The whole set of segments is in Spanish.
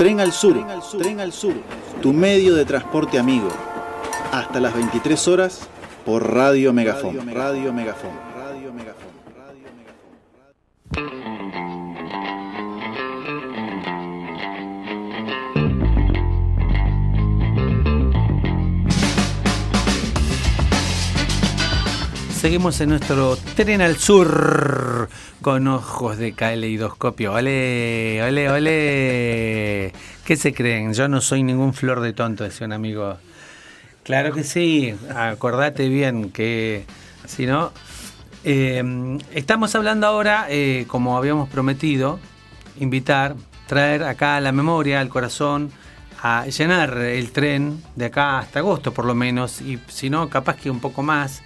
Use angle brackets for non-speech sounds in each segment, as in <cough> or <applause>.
Tren al Sur, Tren al Sur, tu medio de transporte amigo. Hasta las 23 horas por Radio Megafón. Radio Megafón. Radio Megafón. Radio Megafón. Seguimos en nuestro tren al sur con ojos de caleidoscopio. ¡Ole! ¡Ole! ¡Ole! ¿Qué se creen? Yo no soy ningún flor de tonto, decía un amigo. Claro que sí, acordate bien que si no. eh, estamos hablando ahora, eh, como habíamos prometido, invitar, traer acá la memoria, al corazón, a llenar el tren de acá hasta agosto por lo menos, y si no, capaz que un poco más,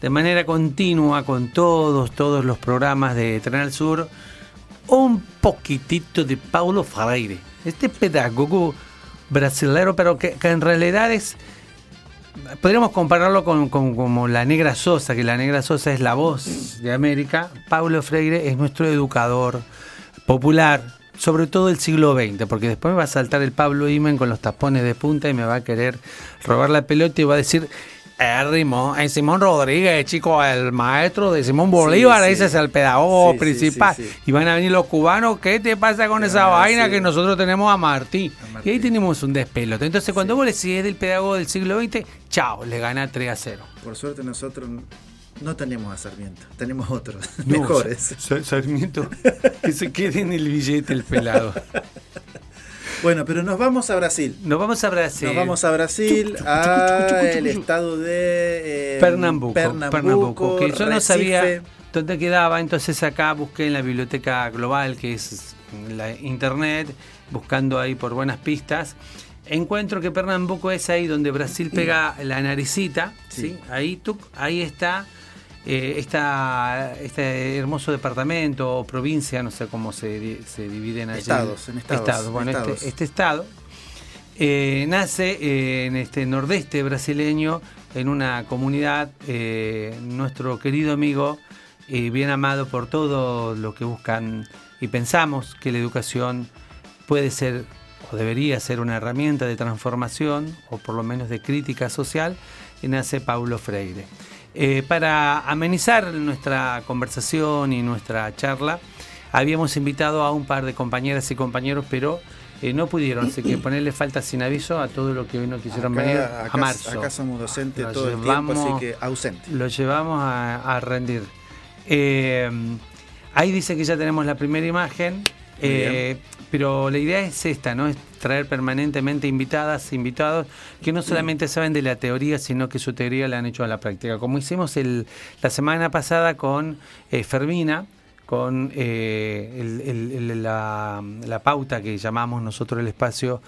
de manera continua con todos, todos los programas de Tren al Sur, un poquitito de Paulo Freire, este pedagogo brasilero, pero que, en realidad es, podríamos compararlo con, con- como la Negra Sosa, que la Negra Sosa es la voz de América, Paulo Freire es nuestro educador popular, sobre todo del siglo XX, porque después me va a saltar el Pablo Imen con los tapones de punta y me va a querer robar la pelota y va a decir, Rimón, eh, Simón Rodríguez, chico, el maestro de Simón Bolívar, sí. ese es el pedagogo Sí, principal. Y van a venir los cubanos, ¿qué te pasa con esa vaina que nosotros tenemos a Martí? A Martí. Y ahí tenemos un despelote. Entonces, cuando vos le decís es del pedagogo del siglo XX, chao, le gana 3 a 0. Por suerte nosotros no tenemos a Sarmiento, tenemos otros <laughs> No, mejores. Sa- Sarmiento, que se quede en el billete el pelado. <laughs> Bueno, pero nos vamos a Brasil. Nos vamos a Brasil. Nos vamos a Brasil, a el estado de eh, Pernambuco, Pernambuco, Pernambuco, que yo no sabía dónde quedaba, entonces acá busqué en la biblioteca global, que es la internet, buscando ahí por buenas pistas. Encuentro que Pernambuco es ahí donde Brasil pega la naricita, ¿sí? Sí. Ahí, tuc, ahí está, eh, esta- este hermoso departamento o provincia, no sé cómo se, se dividen allí. Estados, en estados, Bueno, este- estados. este estado eh, nace eh, en este nordeste brasileño, en una comunidad, nuestro querido amigo, bien amado por todo lo que buscan y pensamos que la educación puede ser o debería ser una herramienta de transformación o por lo menos de crítica social, y nace Paulo Freire. Eh, para amenizar nuestra conversación y nuestra charla, habíamos invitado a un par de compañeras y compañeros, pero eh, no pudieron, así que ponerle falta sin aviso a todo lo que hoy no quisieron venir Acá, a marzo. acá somos docentes Lo todo el tiempo, llevamos- así que ausente. Lo llevamos a, a rendir. Eh, ahí dice que ya tenemos la primera imagen, eh, pero la idea es esta, ¿no? Es traer permanentemente invitadas, invitados, que no solamente saben de la teoría, sino que su teoría la han hecho a la práctica. Como hicimos el, la semana pasada con eh, Fermina, con eh, el- el- el- la, la pauta que llamamos nosotros el espacio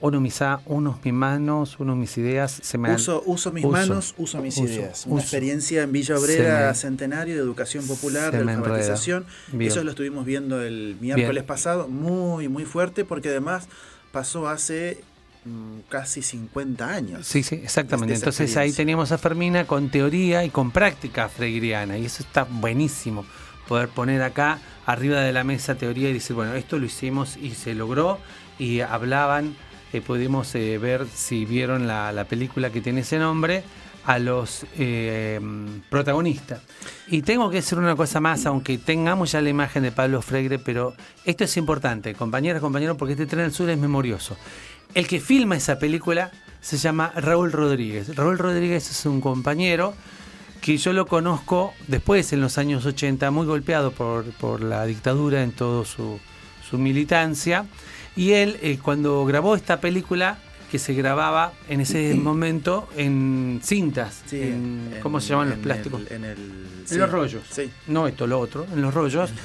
uno mis, a- unos mis manos, unos mis ideas, se me Uso, uso mis uso, manos, uso mis uso, ideas. Una experiencia en Villa Obrera me- Centenario de Educación Popular, de alfabetización. Eso lo estuvimos viendo el miércoles Bien. pasado, muy, muy fuerte, porque además pasó hace mm, casi 50 años. Sí, sí, exactamente. Entonces ahí teníamos a Fermina con teoría y con práctica freiriana. Y eso está buenísimo. Poder poner acá arriba de la mesa teoría y decir, bueno, esto lo hicimos y se logró. Y hablaban, eh, pudimos eh, ver si vieron la, la película que tiene ese nombre, a los eh, protagonistas. Y tengo que decir una cosa más, aunque tengamos ya la imagen de Pablo Freire, pero esto es importante, compañeras, compañeros, porque este tren al sur es memorioso. El que filma esa película se llama Raúl Rodríguez. Raúl Rodríguez es un compañero que yo lo conozco después, en los años 80, muy golpeado por, por la dictadura en toda su, su militancia. Y él, eh, cuando grabó esta película, que se grababa en ese <clears throat> momento en cintas, Sí, en- en- ¿cómo se llaman los plásticos? el- en el- sí. los rollos. Sí. No esto, lo otro, en los rollos. <laughs>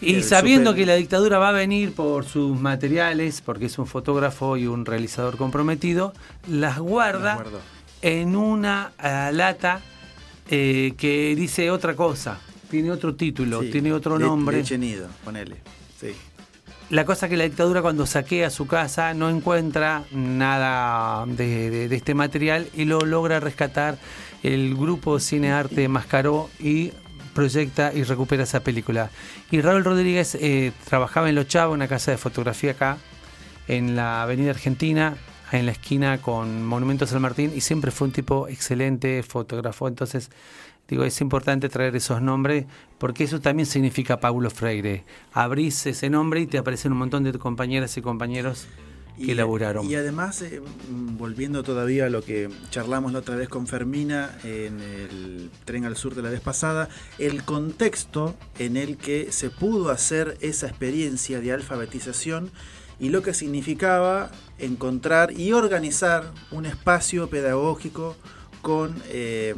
Y El sabiendo super- que la dictadura va a venir por sus materiales, porque es un fotógrafo y un realizador comprometido, las guarda en una ah, lata eh, que dice otra cosa, tiene otro título, tiene otro le- nombre. Nido, ponele. Sí. La cosa que la dictadura cuando saquea su casa no encuentra nada de, este material y lo logra rescatar el grupo Cine Arte Mascaró y proyecta y recupera esa película. Y Raúl Rodríguez eh, trabajaba en Los Chavos, una casa de fotografía acá, en la Avenida Argentina, en la esquina con Monumento San Martín, y siempre fue un tipo excelente, fotógrafo. Entonces, digo, es importante traer esos nombres, porque eso también significa Paulo Freire. Abrís ese nombre y te aparecen un montón de compañeras y compañeros que y, Y además, eh, volviendo todavía a lo que charlamos la otra vez con Fermina en el tren al sur de la vez pasada, el contexto en el que se pudo hacer esa experiencia de alfabetización y lo que significaba encontrar y organizar un espacio pedagógico con eh,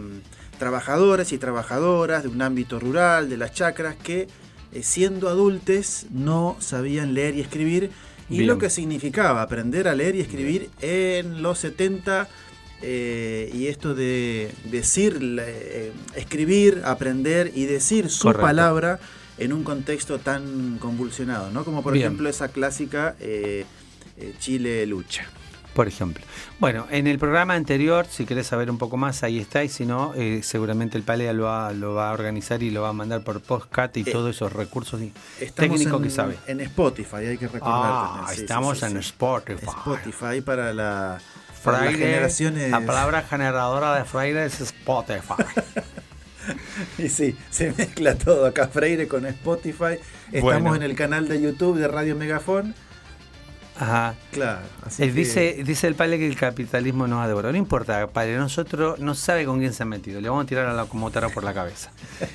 trabajadores y trabajadoras de un ámbito rural, de las chacras, que eh, siendo adultos no sabían leer y escribir y lo que significaba aprender a leer y escribir en los 70 eh, y esto de decir, eh, escribir, aprender y decir su palabra en un contexto tan convulsionado, ¿no? Como por ejemplo esa clásica Chile lucha por ejemplo. Bueno, en el programa anterior, si querés saber un poco más, ahí está, y si no, eh, seguramente el Palea lo va, lo va a organizar y lo va a mandar por postcat y eh, todos esos recursos técnicos que sabe. En Spotify, hay que recordar. Ah, estamos en Spotify. Spotify para la... las generaciones... La palabra generadora de Freire es Spotify. <laughs> y sí, se mezcla todo acá Freire con Spotify. Estamos en el canal de YouTube de Radio Megafón Ajá. Claro. dice, dice el padre que el capitalismo nos ha devorado. No importa, padre, nosotros no sabe con quién se ha metido. Le vamos a tirar a la locomotora por la cabeza.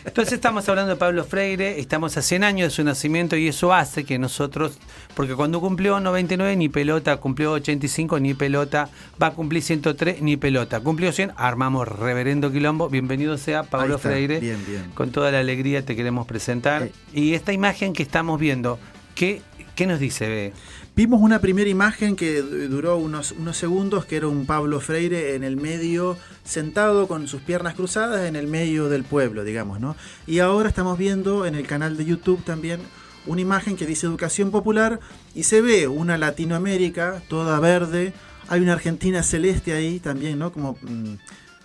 Entonces estamos hablando de Pablo Freire, estamos a 100 años de su nacimiento y eso hace que nosotros, porque cuando cumplió 99 ni pelota, cumplió 85 ni pelota, va a cumplir 103 ni pelota. Cumplió 100, armamos reverendo quilombo. Bienvenido sea Pablo Freire. Bien, bien. Con toda la alegría te queremos presentar. Eh. Y esta imagen que estamos viendo, ¿qué, qué nos dice? Vimos una primera imagen que duró unos, unos segundos, que era un Pablo Freire en el medio, sentado con sus piernas cruzadas en el medio del pueblo, digamos, ¿no? Y ahora estamos viendo en el canal de YouTube también una imagen que dice educación popular y se ve una Latinoamérica toda verde, hay una Argentina celeste ahí también, ¿no? Como mm,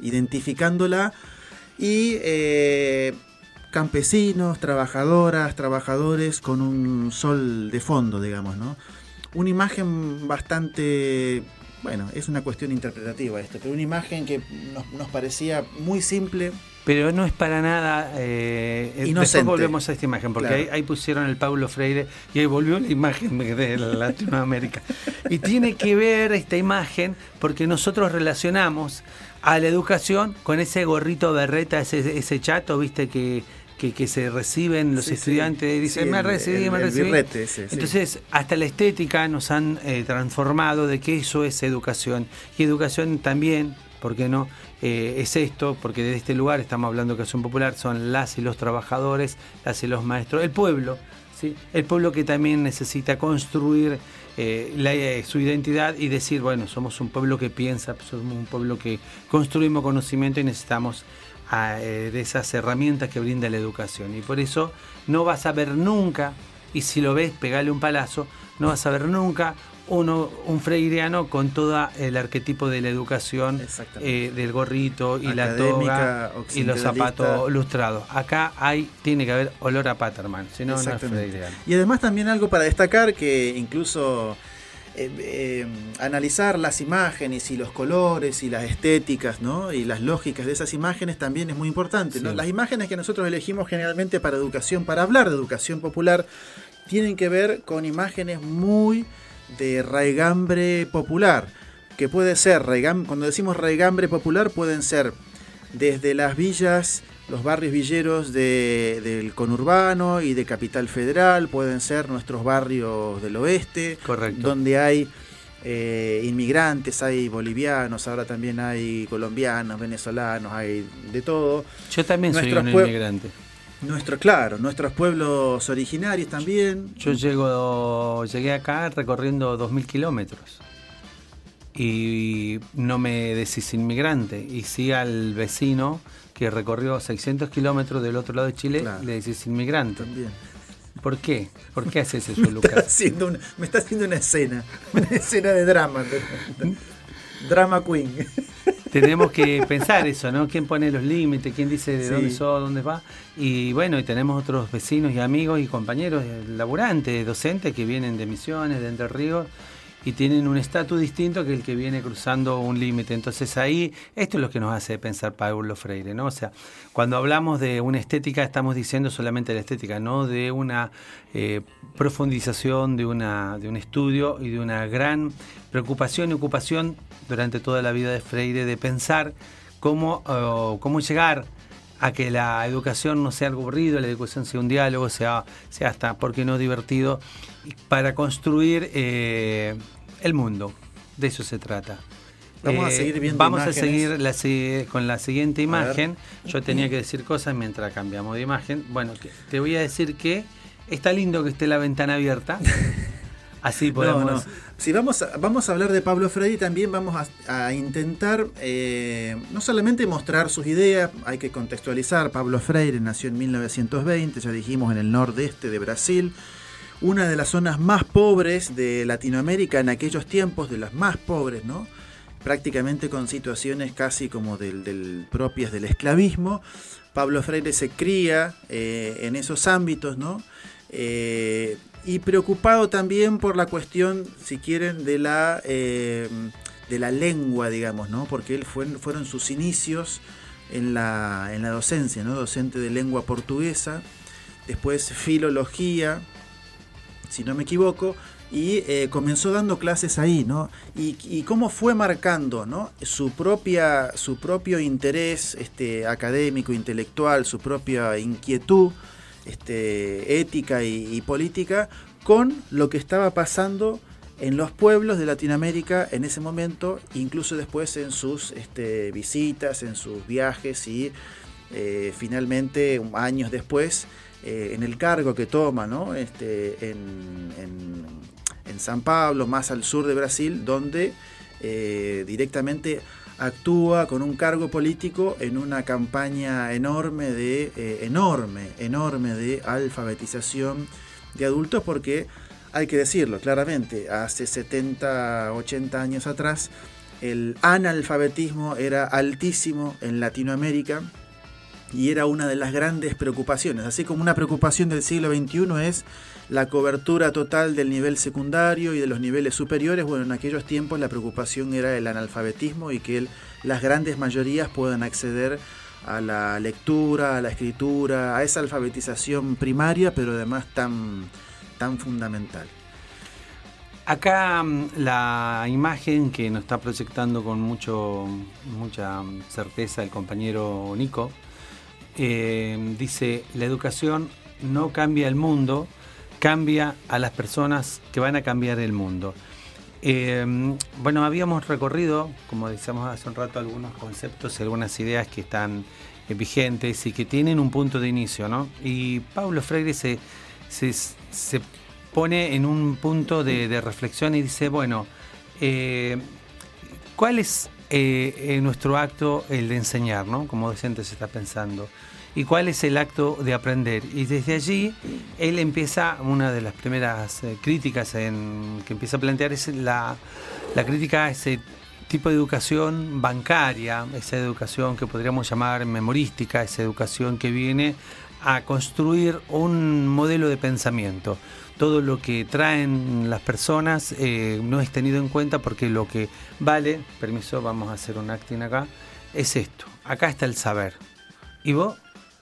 identificándola y eh, campesinos, trabajadoras, trabajadores con un sol de fondo, digamos, ¿no? Una imagen bastante, bueno, es una cuestión interpretativa esto, pero una imagen que nos, parecía muy simple. Pero no es para nada. Eh, Después volvemos a esta imagen, porque ahí, pusieron el Paulo Freire y ahí volvió la imagen de Latinoamérica. y tiene que ver esta imagen porque nosotros relacionamos a la educación con ese gorrito berreta, ese, ese chato, viste, que que, se reciben los estudiantes, y dicen, me recibí, me recibí. Entonces, hasta la estética nos han eh, transformado de que eso es educación. Y educación también, ¿por qué no? Eh, es esto, porque desde este lugar estamos hablando de educación popular, son las y los trabajadores, las y los maestros, el pueblo, ¿sí? el pueblo que también necesita construir eh, su identidad y decir, bueno, somos un pueblo que piensa, somos un pueblo que construimos conocimiento y necesitamos eh, de esas herramientas que brinda la educación. Y por eso no vas a ver nunca, y si lo ves, pegale un palazo, no vas a ver nunca uno, un freireano con todo el arquetipo de la educación, eh, del gorrito y la toga y los zapatos lustrados. Acá hay, tiene que haber olor a Paterman, si no, no es freireano. Y además también algo para destacar que incluso eh, eh, analizar las imágenes y los colores y las estéticas ¿no? y las lógicas de esas imágenes también es muy importante. Las imágenes que nosotros elegimos generalmente para educación, para hablar de educación popular, tienen que ver con imágenes muy de raigambre popular, que puede ser, cuando decimos raigambre popular, pueden ser desde las villas los barrios villeros del conurbano y de Capital Federal pueden ser nuestros barrios del oeste, donde hay eh, inmigrantes, hay bolivianos, ahora también hay colombianos, venezolanos, hay de todo. Yo también soy un inmigrante. Nuestro, claro, nuestros pueblos originarios también. Yo llego, llegué acá recorriendo 2.000 kilómetros y no me decís inmigrante y sí al vecino que recorrió 600 kilómetros del otro lado de Chile, le decís inmigrante. También. ¿Por qué? ¿Por qué haces eso, <laughs> Lucas? me está haciendo una escena, <laughs> una escena de drama, drama queen. <laughs> tenemos que pensar eso, ¿no? ¿Quién pone los límites? ¿Quién dice de dónde sos, dónde va? Y bueno, y tenemos otros vecinos y amigos y compañeros laburantes, docentes que vienen de Misiones, de Entre Ríos y tienen un estatus distinto que el que viene cruzando un límite. Entonces ahí, esto es lo que nos hace pensar Paulo Freire, ¿no? O sea, cuando hablamos de una estética, estamos diciendo solamente la estética, no de una eh, profundización, de, una, de un estudio y de una gran preocupación y ocupación durante toda la vida de Freire de pensar cómo, cómo llegar a que la educación no sea algo aburrido, la educación sea un diálogo, sea, sea hasta, ¿por qué no divertido? Para construir eh, el mundo. De eso se trata. Vamos a eh, seguir viendo Vamos a seguir con la siguiente imagen. Yo <clears throat> tenía que decir cosas mientras cambiamos de imagen. Bueno, te voy a decir que está lindo que esté la ventana abierta. <laughs> Así podemos. Si vamos a, vamos a hablar de Pablo Freire, también vamos a, intentar eh, no solamente mostrar sus ideas, hay que contextualizar. Pablo Freire nació en 1920, ya dijimos, en el nordeste de Brasil, una de las zonas más pobres de Latinoamérica en aquellos tiempos, de las más pobres, ¿no? prácticamente con situaciones casi como del, propias del esclavismo. Pablo Freire se cría eh, en esos ámbitos, ¿no? Eh, y preocupado también por la cuestión, si quieren, de la, eh, de la lengua, digamos, ¿no? Porque él fue, fueron sus inicios en la, en la docencia, ¿no? Docente de lengua portuguesa, después filología, si no me equivoco, y eh, comenzó dando clases ahí, ¿no? Y, cómo fue marcando, ¿no? Su, propia, su propio interés este, académico, intelectual, su propia inquietud este, ética y, política con lo que estaba pasando en los pueblos de Latinoamérica en ese momento, incluso después en sus este, visitas, en sus viajes y eh, finalmente años después eh, en el cargo que toma este, en, San Pablo, más al sur de Brasil, donde eh, directamente actúa con un cargo político en una campaña enorme de eh, enorme enorme de alfabetización de adultos porque hay que decirlo claramente hace 70 80 años atrás el analfabetismo era altísimo en Latinoamérica y era una de las grandes preocupaciones. Así como una preocupación del siglo XXI es la cobertura total del nivel secundario y de los niveles superiores, bueno, en aquellos tiempos la preocupación era el analfabetismo y que las grandes mayorías puedan acceder a la lectura, a la escritura, a esa alfabetización primaria, pero además tan, tan fundamental. Acá mm, la imagen que nos está proyectando con mucho, mucha certeza el compañero Nico eh, dice, la educación no cambia el mundo, cambia a las personas que van a cambiar el mundo. Eh, bueno, habíamos recorrido, como decíamos hace un rato, algunos conceptos y algunas ideas que están eh, vigentes y que tienen un punto de inicio, ¿no? Y Pablo Freire se, se, pone en un punto de, reflexión y dice, bueno, eh, ¿cuál es nuestro acto el de enseñar, ¿no? Como docente se está pensando y cuál es el acto de aprender. Y desde allí él empieza, una de las primeras eh, críticas en, que empieza a plantear es la, la crítica a ese tipo de educación bancaria, esa educación que podríamos llamar memorística, esa educación que viene a construir un modelo de pensamiento. Todo lo que traen las personas eh, no es tenido en cuenta porque lo que vale, permiso, vamos a hacer un acting acá, es esto. Acá está el saber. Y vos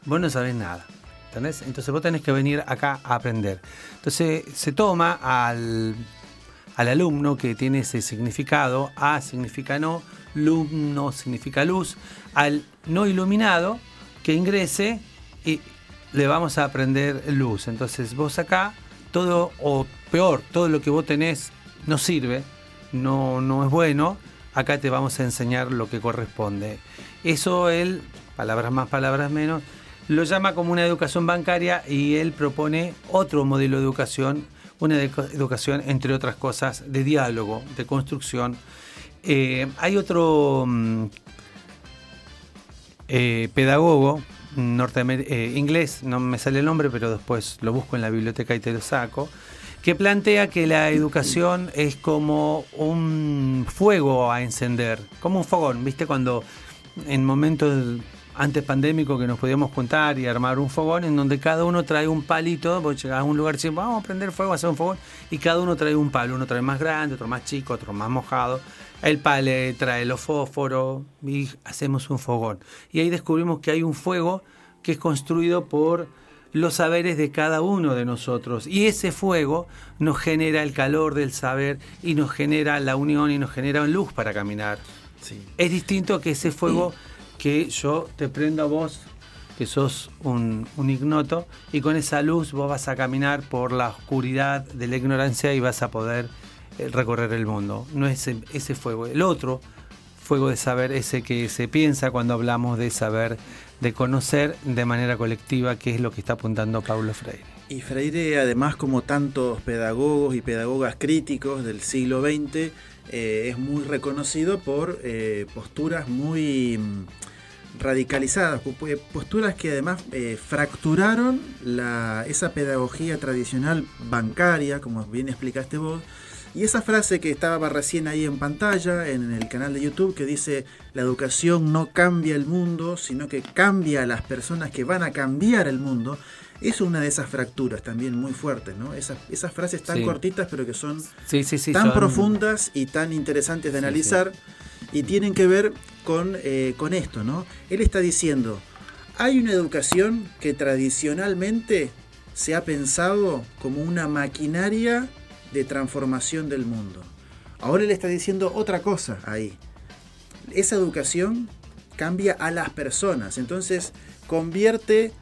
vos no sabés nada. ¿Entendés? Entonces vos tenés que venir acá a aprender. Entonces se toma al, alumno que tiene ese significado, A significa no, lum no significa luz, al no iluminado que ingrese y le vamos a aprender luz. Entonces vos acá, todo, o peor, todo lo que vos tenés no sirve, no, no es bueno, acá te vamos a enseñar lo que corresponde. Eso él, palabras más, palabras menos, lo llama como una educación bancaria y él propone otro modelo de educación, una educación, entre otras cosas, de diálogo, de construcción. Eh, hay otro mm, eh, pedagogo eh, inglés, no me sale el nombre, pero después lo busco en la biblioteca y te lo saco, que plantea que la educación es como un fuego a encender, como un fogón, ¿viste? Cuando en momentos antes pandémico que nos podíamos juntar y armar un fogón en donde cada uno trae un palito, vos llegás a un lugar y decís, vamos a prender fuego, a hacer un fogón, y cada uno trae un palo, uno trae más grande, otro más chico, otro más mojado, el pale trae los fósforos y hacemos un fogón. Y ahí descubrimos que hay un fuego que es construido por los saberes de cada uno de nosotros. Y ese fuego nos genera el calor del saber y nos genera la unión y nos genera luz para caminar. Es distinto que ese fuego que yo te prendo a vos, que sos un, ignoto, y con esa luz vos vas a caminar por la oscuridad de la ignorancia y vas a poder eh, recorrer el mundo. No es ese, fuego. El otro fuego de saber, ese que se piensa cuando hablamos de saber, de conocer de manera colectiva, que es lo que está apuntando Paulo Freire. Y Freire, además, como tantos pedagogos y pedagogas críticos del siglo XX, eh, es muy reconocido por eh, posturas muy mm, radicalizadas, posturas que además eh, fracturaron esa pedagogía tradicional bancaria, como bien explicaste vos, y esa frase que estaba recién ahí en pantalla, en el canal de YouTube, que dice, la educación no cambia el mundo, sino que cambia a las personas que van a cambiar el mundo, es una de esas fracturas también muy fuertes, ¿no? Esas, esas frases tan cortitas, pero que son tan profundas y tan interesantes de analizar, y tienen que ver con, eh, con esto, ¿no? Él está diciendo, hay una educación que tradicionalmente se ha pensado como una maquinaria de transformación del mundo. Ahora él está diciendo otra cosa ahí. Esa educación cambia a las personas, entonces convierte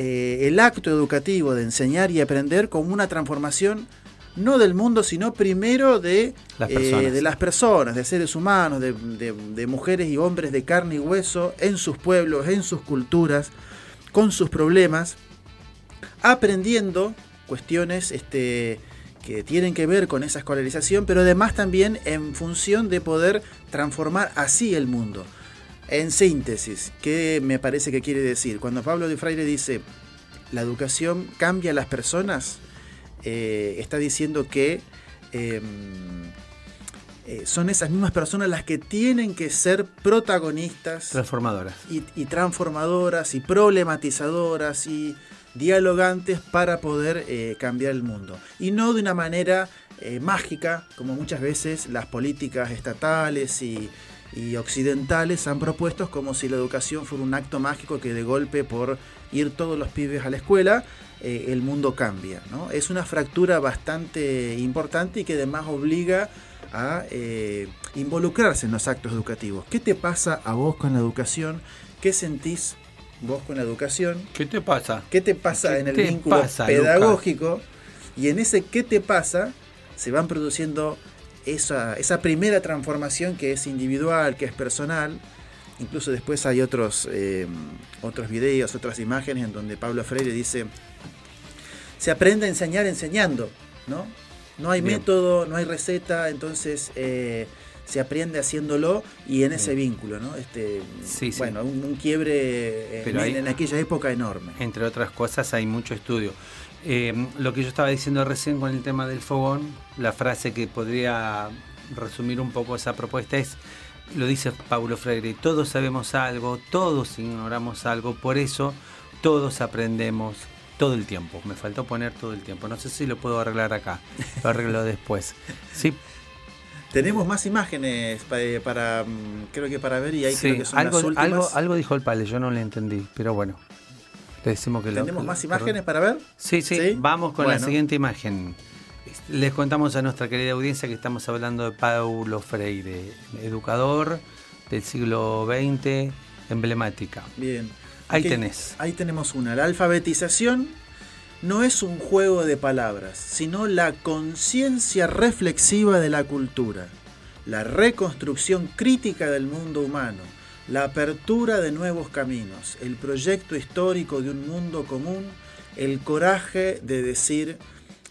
eh, el acto educativo de enseñar y aprender como una transformación no del mundo, sino primero de las, eh, de, las personas, de seres humanos, de, de, mujeres y hombres de carne y hueso, en sus pueblos, en sus culturas, con sus problemas, aprendiendo cuestiones este, que tienen que ver con esa escolarización, pero además también en función de poder transformar así el mundo. En síntesis, ¿qué me parece que quiere decir? Cuando Pablo de Freire dice, la educación cambia a las personas, eh, está diciendo que em, eh, son esas mismas personas las que tienen que ser protagonistas. Transformadoras. y transformadoras y problematizadoras y dialogantes para poder eh, cambiar el mundo. Y no de una manera eh, mágica, como muchas veces las políticas estatales y, occidentales han propuesto, como si la educación fuera un acto mágico que de golpe por ir todos los pibes a la escuela, eh, el mundo cambia. ¿no? Es una fractura bastante importante y que además obliga a involucrarse en los actos educativos. ¿Qué te pasa a vos con la educación? ¿Qué sentís vos con la educación. ¿Qué te pasa? ¿Qué te pasa en el vínculo pedagógico? Y en ese ¿qué te pasa? se van produciendo esa, esa primera transformación que es individual, que es personal. Incluso después hay otros, eh, otros videos, otras imágenes en donde Pablo Freire dice, se aprende a enseñar enseñando, ¿no? No hay método, no hay receta, entonces eh, se aprende haciéndolo y en ese vínculo, ¿no? Este, bueno, un, quiebre en, aquella época enorme. Entre otras cosas hay mucho estudio. Eh, lo que yo estaba diciendo recién con el tema del fogón, la frase que podría resumir un poco esa propuesta es, lo dice Paulo Freire, todos sabemos algo, todos ignoramos algo, por eso todos aprendemos todo el tiempo. Me faltó poner todo el tiempo. No sé si lo puedo arreglar acá. Lo arreglo <laughs> después. Sí, tenemos más imágenes para, mm, creo que para ver y ahí creo que son algo, las últimas. Algo, dijo el padre, yo no le entendí, pero bueno. Le decimos que ¿Tenemos más imágenes para ver? Sí, sí, vamos con la siguiente imagen. Les contamos a nuestra querida audiencia que estamos hablando de Paulo Freire, educador del siglo XX, emblemática. Bien. Ahí tenés. Ahí tenemos una, la alfabetización no es un juego de palabras, sino la conciencia reflexiva de la cultura, la reconstrucción crítica del mundo humano, la apertura de nuevos caminos, el proyecto histórico de un mundo común, el coraje de decir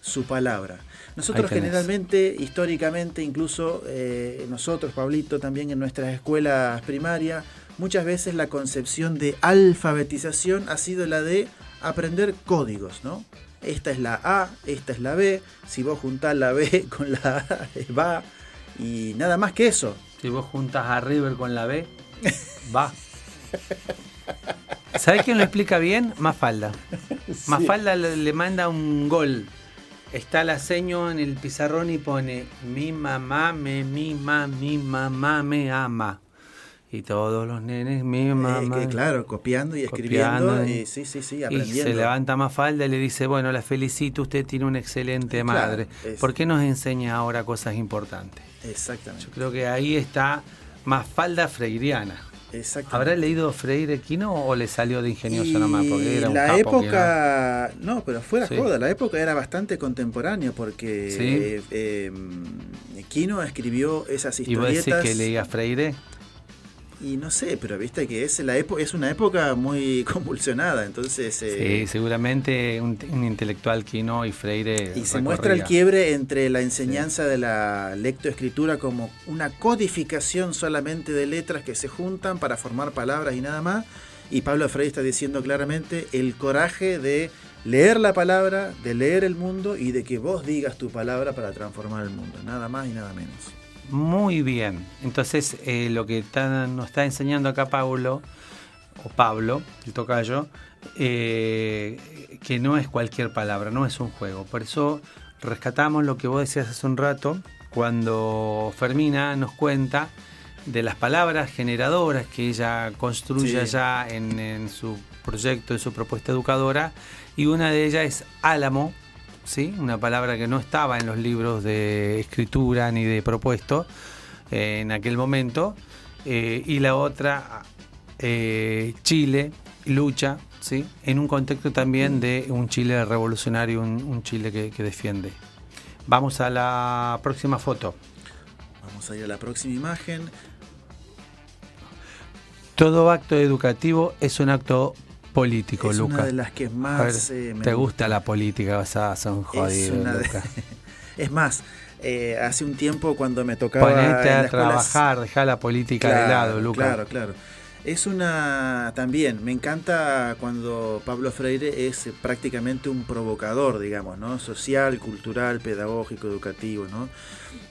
su palabra. Nosotros generalmente, históricamente, incluso eh, nosotros, Pablito, también en nuestras escuelas primarias, muchas veces la concepción de alfabetización ha sido la de aprender códigos, ¿no? esta es la A, esta es la B, si vos juntás la B <laughs> con la A, va, y nada más que eso. Si vos juntas a River con la B, va. ¿Sabés quién lo explica bien? Mafalda. Mafalda le, le manda un gol. Está la seño en el pizarrón y pone mi mamá me mima, mi mamá me ama. Y todos los nenes, mi Eh, mamá. que, claro, copiando y escribiendo, Copiando, y, sí, sí, sí, Y aprendiendo. se levanta Mafalda y le dice, bueno, la felicito, usted tiene una excelente Claro, madre. es- ¿Por qué nos enseña ahora cosas importantes? Exactamente. Yo creo que ahí está Mafalda freiriana. exactamente. ¿Habrá leído Freire Quino o le salió de ingenioso Y nomás? Porque era un la capo, época, no, pero fuera Sí. joda, la época era bastante contemporánea porque Sí. eh, eh, Quino escribió esas Quino. ¿Y vos decís historietas que leía Freire? Y no sé, pero viste que es la época es una época muy <laughs> convulsionada, entonces eh, sí, seguramente un, un intelectual Quino y Freire. y se muestra el quiebre entre la enseñanza de la lectoescritura como una codificación solamente de letras que se juntan para formar palabras y nada más. Y Pablo Freire está diciendo claramente el coraje de leer la palabra, de leer el mundo y de que vos digas tu palabra para transformar el mundo. Nada más y nada menos. Muy bien. Entonces, eh, lo que está- nos está enseñando acá Pablo, o Pablo, el tocayo, eh, que no es cualquier palabra, no es un juego. Por eso rescatamos lo que vos decías hace un rato, cuando Fermina nos cuenta de las palabras generadoras que ella construye Sí. allá en, en su proyecto, en su propuesta educadora, y una de ellas es álamo, ¿sí? una palabra que no estaba en los libros de escritura ni de propuesto eh, en aquel momento, eh, y la otra, eh, Chile, lucha, ¿sí? en un contexto también de un Chile revolucionario, un, un Chile que, que defiende. Vamos a la próxima foto. Vamos a ir a la próxima imagen. Todo acto educativo es un acto político, es Luca. una de las que A ver, más eh, me ¿Te gusta la política? Vas a ser un jodido, una de- Luca. <laughs> Es más, eh, hace un tiempo cuando me tocaba Ponete a la escuela- trabajar, deja la política de lado, Luca. Claro, claro. Es una también, me encanta cuando Pablo Freire es eh, prácticamente un provocador, digamos, ¿no? Social, cultural, pedagógico, educativo, ¿no?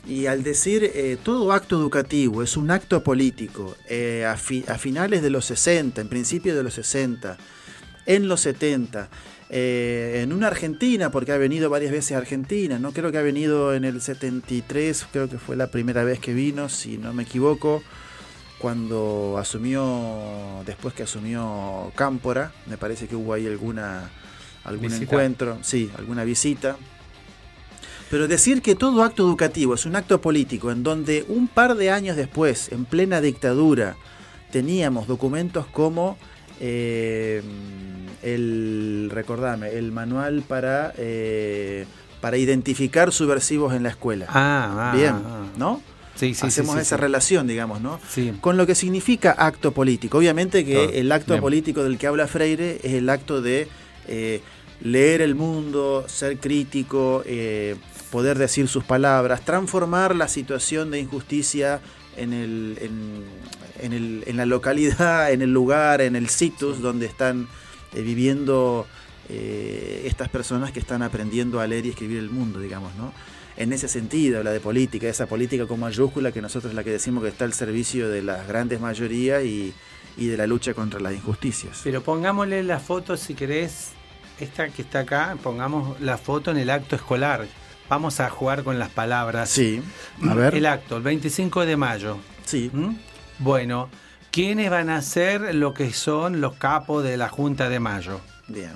Y al decir eh, todo acto educativo es un acto político, eh, a, fi- a finales de los 60, en principio de los 60, en los 70, eh, en una Argentina, porque ha venido varias veces a Argentina, ¿no? Creo que ha venido en el 73, creo que fue la primera vez que vino, si no me equivoco, cuando asumió, después que asumió Cámpora, me parece que hubo ahí alguna, algún Visita. encuentro, sí, alguna visita. Pero decir que todo acto educativo es un acto político en donde un par de años después, en plena dictadura, teníamos documentos como eh, el, recordame, el manual para, eh, para identificar subversivos en la escuela. Ah, ah, Bien, ah. ¿no? Sí, sí, Hacemos sí, esa relación, digamos, ¿no? Sí. Con lo que significa acto político. Obviamente que Claro, el acto bien. político del que habla Freire es el acto de eh, leer el mundo, ser crítico, eh, poder decir sus palabras, transformar la situación de injusticia en, el, en, en el- en la localidad, en el lugar, en el situs donde están eh, viviendo estas personas que están aprendiendo a leer y escribir el mundo, digamos, ¿no? En ese sentido, habla de política, esa política con mayúscula que nosotros es la que decimos que está al servicio de las grandes mayorías y, y de la lucha contra las injusticias. Pero pongámosle la foto, si querés, esta que está acá, pongamos la foto en el acto escolar. Vamos a jugar con las palabras. Sí, a ver. El acto, el 25 de mayo. Sí, ¿Mm? Bueno, ¿quiénes van a ser lo que son los capos de la Junta de Mayo? bien,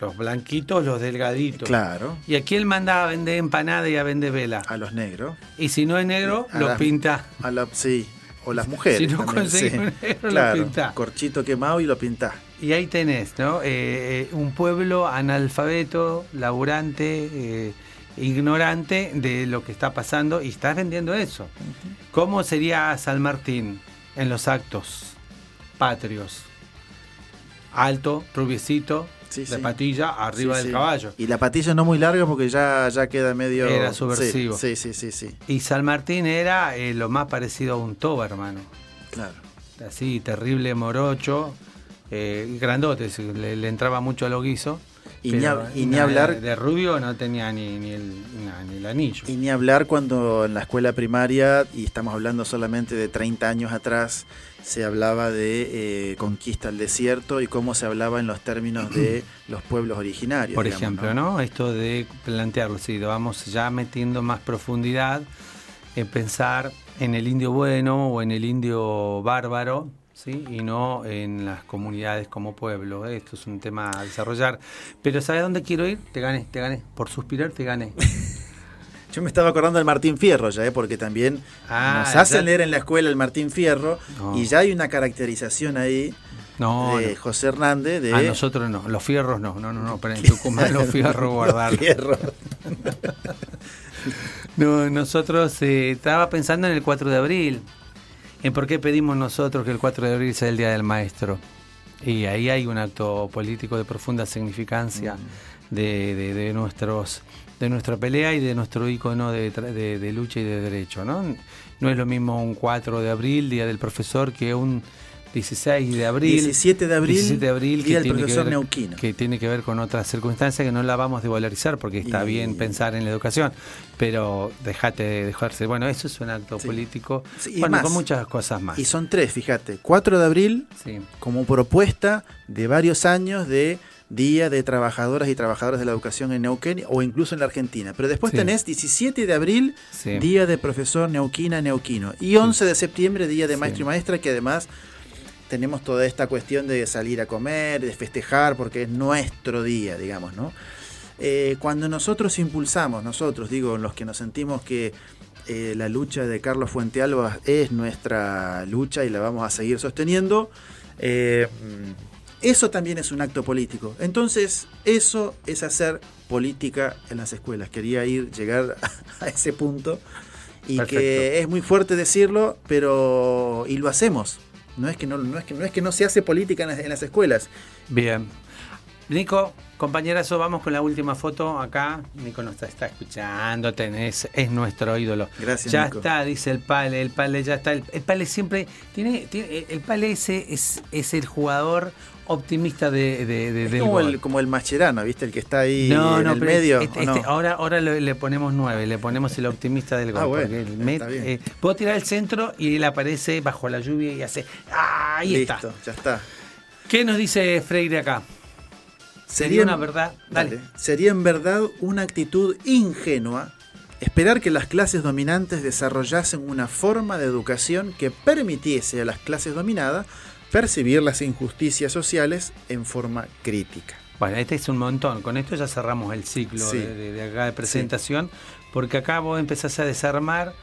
Los blanquitos, los delgaditos. claro. ¿Y a quién manda a vender empanada y a vender vela? A los negros. Y si no es negro, A lo las- pinta. A la, sí, o las mujeres. Si no conseguís sí. un negro, lo claro, pintás. Corchito quemado y lo pintás. Y ahí tenés, ¿no? Eh, eh, un pueblo analfabeto, laburante, eh, ignorante de lo que está pasando y estás vendiendo eso. ¿Cómo sería San Martín en los actos patrios? Alto, rubiecito, Sí, sí. patilla, arriba Sí, del caballo. Y la patilla no muy larga porque ya, ya queda medio. Era subversivo. Sí, sí, sí, sí, Y San Martín era eh, lo más parecido a un toba, hermano. claro. Así, terrible morocho, eh, grandote, le, le entraba mucho a lo guiso. Y, ni, hablar. De, rubio no tenía ni, ni, el, ni, el, anillo. Y ni hablar cuando en la escuela primaria, y estamos hablando solamente de 30 años atrás, se hablaba de eh, conquista al desierto y cómo se hablaba en los términos de <clears throat> los pueblos originarios. Por ejemplo, ¿no? Esto de plantearlo, sí, vamos ya metiendo más profundidad en pensar en el indio bueno o en el indio bárbaro, ¿sí? y no en las comunidades como pueblo. Esto es un tema a desarrollar. Pero ¿sabes dónde quiero ir? Te gané, te gané. Por suspirar te gané. <laughs> Yo me estaba acordando del Martín Fierro ya, ¿eh? porque también ah, nos hacen leer en la escuela el Martín Fierro y ya hay una caracterización ahí de José Hernández. De... A nosotros no, los fierros no, no, no, no, pero en Tucumán los <laughs> fierros guardar. <laughs> no, nosotros eh, estaba pensando en el 4 de abril, en por qué pedimos nosotros que el 4 de abril sea el Día del Maestro. Y ahí hay un acto político de profunda significancia mm. de, de, de nuestros de nuestra pelea y de nuestro icono de, de, lucha y de derecho. ¿no? no es lo mismo un 4 de abril, Día del Profesor, que un 16 de abril. 17 de abril, 17 de abril Día del Profesor Neuquino. Que tiene que ver con otras circunstancias que no la vamos a devalorizar porque está bien pensar en la educación, pero déjate de dejarse. Bueno, eso es un acto político, y bueno, con muchas cosas más. Y son tres, fíjate. 4 de abril, como propuesta de varios años de Día de Trabajadoras y Trabajadores de la Educación en Neuquén o incluso en la Argentina. Pero después tenés 17 de abril, Día de Profesor Neuquina Neuquino. Y 11 de septiembre, Día de Maestro y Maestra, que además tenemos toda esta cuestión de salir a comer, de festejar, porque es nuestro día, digamos, ¿no? Eh, cuando nosotros impulsamos, nosotros, digo, los que nos sentimos que eh, la lucha de Carlos Fuentealba es nuestra lucha y la vamos a seguir sosteniendo, eh, eso también es un acto político. Entonces, eso es hacer política en las escuelas. Quería ir, llegar <laughs> a ese punto y que es muy fuerte decirlo, pero y lo hacemos. No es que no, no es que no es que no se hace política en las, escuelas. Bien. Nico, compañerazo, vamos con la última foto acá. Nico nos está, escuchando, tenés, es nuestro ídolo. Gracias. Ya está, dice el Pale, el Pale ya está. El, Pale siempre tiene, el Pale ese es, es el jugador optimista de, de, como, el, como el Mascherano, ¿viste? El que está ahí en el medio. Este, este, ahora ahora le, ponemos nueve, le ponemos el optimista del gol. Ah, eh, puedo tirar el centro y él aparece bajo la lluvia y hace. ¡Ah, ahí Listo, está. ya está. ¿Qué nos dice Freire acá? Sería una verdad. Dale. Sería en verdad una actitud ingenua esperar que las clases dominantes desarrollasen una forma de educación que permitiese a las clases dominadas percibir las injusticias sociales en forma crítica. Bueno, este es un montón. Con esto ya cerramos el ciclo de, acá de presentación, porque acá vos empezás a desarmar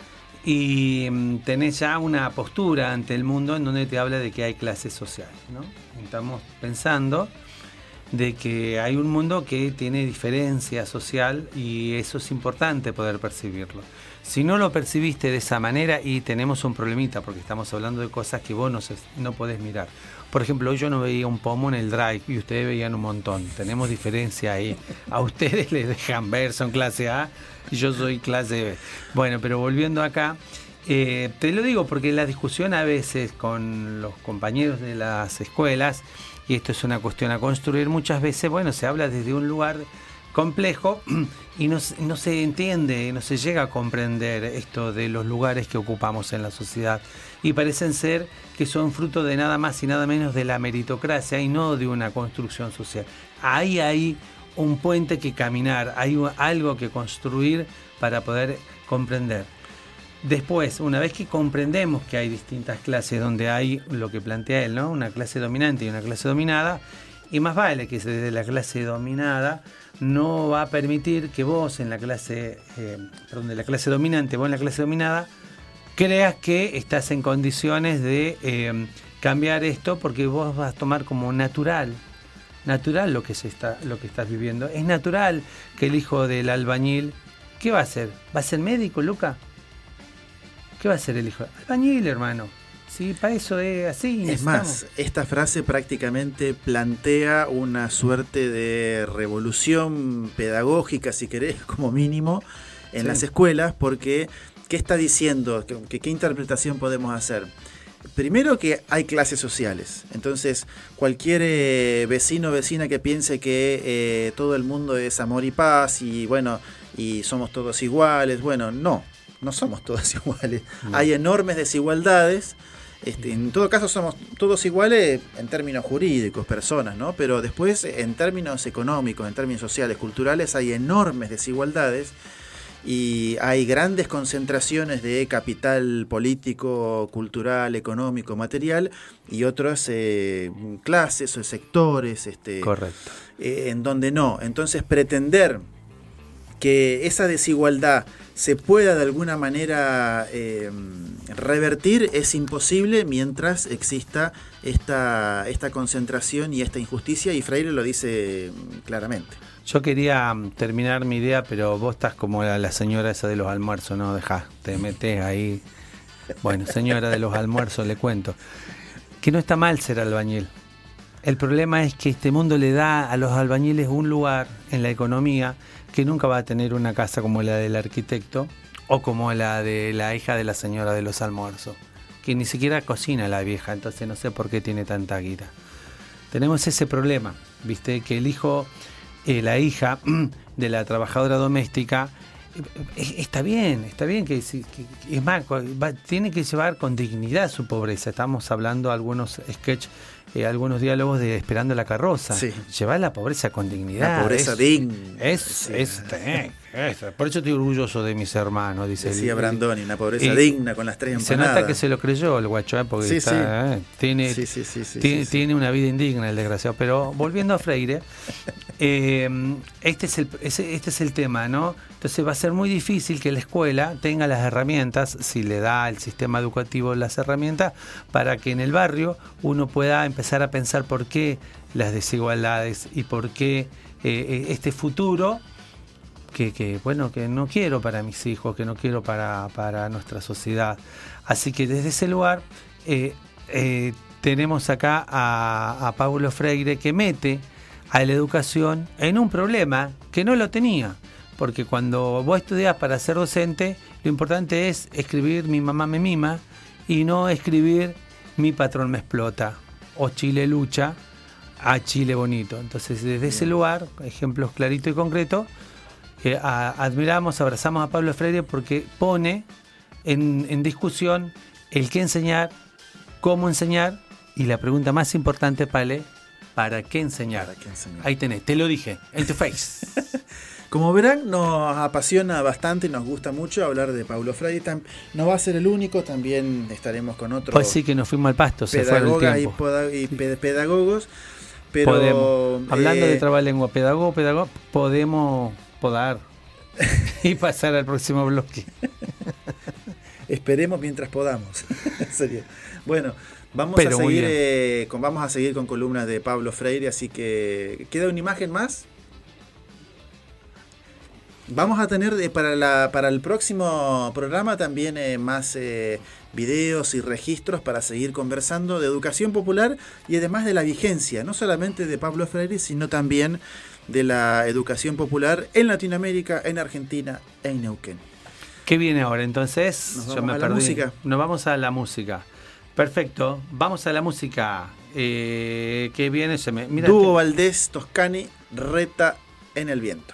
y mm, tenés ya una postura ante el mundo en donde te habla de que hay clases sociales. ¿no? Estamos pensando de que hay un mundo que tiene diferencia social y eso es importante poder percibirlo. Si no lo percibiste de esa manera y tenemos un problemita porque estamos hablando de cosas que vos no, no podés mirar. Por ejemplo, yo no veía un pomo en el drive y ustedes veían un montón. Tenemos diferencia ahí. A ustedes les dejan ver, son clase A y yo soy clase B. Bueno, pero volviendo acá, eh, te lo digo porque la discusión a veces con los compañeros de las escuelas y esto es una cuestión a construir, muchas veces, bueno, se habla desde un lugar complejo <clears throat> y no, no, se entiende, no se llega a comprender esto de los lugares que ocupamos en la sociedad y parecen ser que son fruto de nada más y nada menos de la meritocracia y no de una construcción social. Ahí hay un puente que caminar, hay algo que construir para poder comprender. Después, una vez que comprendemos que hay distintas clases donde hay lo que plantea él, ¿no? Una clase dominante y una clase dominada, y más vale que desde la clase dominada no va a permitir que vos en la clase, eh, perdón, de la clase dominante, vos en la clase dominada, creas que estás en condiciones de eh, cambiar esto porque vos vas a tomar como natural, natural lo que se está, lo que estás viviendo. Es natural que el hijo del albañil, ¿qué va a hacer? ¿Va a ser médico, Luca? ¿Qué va a hacer el hijo? Albañil, hermano. Sí, para eso es así. Es más, esta frase prácticamente plantea una suerte de revolución pedagógica, si querés, <laughs> como mínimo, en las escuelas, porque ¿qué está diciendo? ¿Qué, ¿Qué, interpretación podemos hacer? primero que hay clases sociales. Entonces, cualquier eh, vecino o vecina que piense que eh, todo el mundo es amor y paz y bueno, y somos todos iguales, bueno, no, no somos <laughs> todos iguales. Hay enormes desigualdades. Este, en todo caso somos todos iguales en términos jurídicos, personas, ¿no? Pero después en términos económicos, en términos sociales, culturales, hay enormes desigualdades y hay grandes concentraciones de capital político, cultural, económico, material y otras eh, clases o sectores este, Correcto. Eh, en donde no. Entonces pretender que esa desigualdad se pueda de alguna manera eh, revertir es imposible mientras exista esta, esta concentración y esta injusticia y Freire lo dice claramente. Yo quería mm, terminar mi idea, pero vos estás como la, señora esa de los almuerzos, ¿no? Dejá, te metes ahí. Bueno, señora de los almuerzos, le cuento. Que no está mal ser albañil. El problema es que este mundo le da a los albañiles un lugar en la economía que nunca va a tener una casa como la del arquitecto o como la de la hija de la señora de los almuerzos, que ni siquiera cocina la vieja, entonces no sé por qué tiene tanta guita. Tenemos ese problema, ¿viste? Que el hijo eh, la hija <clears throat> de la trabajadora doméstica, eh, está bien, está bien que, es más, tiene que llevar con dignidad su pobreza. Estamos hablando algunos sketch, eh, algunos diálogos de Esperando la carroza. Llevar la pobreza con dignidad. La pobreza digna. Es, es, por eso estoy orgulloso de mis hermanos, dice. Decía Brandoni, una pobreza digna con las tres empanadas. Se nota que se lo creyó el guacho, ¿eh? porque está, tiene, tiene, una vida indigna el desgraciado. Pero volviendo a Freire, <laughs> este, es el, este es el tema, ¿no? Entonces va a ser muy difícil que la escuela tenga las herramientas, si le da el sistema educativo las herramientas, para que en el barrio uno pueda empezar a pensar por qué las desigualdades y por qué este futuro que, bueno, que no quiero para mis hijos, que no quiero para, nuestra sociedad. Así que desde ese lugar eh, eh, tenemos acá a, a Paulo Freire que mete a la educación en un problema que no lo tenía. Porque cuando vos estudias para ser docente, lo importante es escribir mi mamá me mima y no escribir mi patrón me explota o Chile lucha a Chile bonito. Entonces, desde ese lugar, ejemplos claritos y concretos, admiramos, abrazamos a Pablo Freire porque pone en, discusión el qué enseñar, cómo enseñar y la pregunta más importante, Pale, ¿para qué enseñar? Ahí tenés, te lo dije, en tu face. <laughs> Como verán, nos apasiona bastante, nos gusta mucho hablar de Pablo Freire. No va a ser el único, también estaremos con otros. Pues sí que nos fuimos al pasto, se fue el tiempo. Y, pedagogos. Pero, podemos, hablando de eh, trabalengua, pedagogo, pedagogo, podemos podar <laughs> y pasar al próximo bloque. <laughs> Esperemos mientras podamos. <laughs> Bueno, vamos a seguir eh, con, vamos a seguir con columnas de Pablo Freire, así que queda una imagen más. Vamos a tener para, la, para el próximo programa también eh, más eh, videos y registros para seguir conversando de educación popular y además de la vigencia, no solamente de Pablo Freire, sino también de la educación popular en Latinoamérica, en Argentina, en Neuquén. ¿Qué viene ahora entonces? Nos vamos a la música. Nos vamos a la música. Perfecto, vamos a la música. Eh, ¿Qué viene? Se me... Mira Dúo Valdés Toscani, Reta en el viento.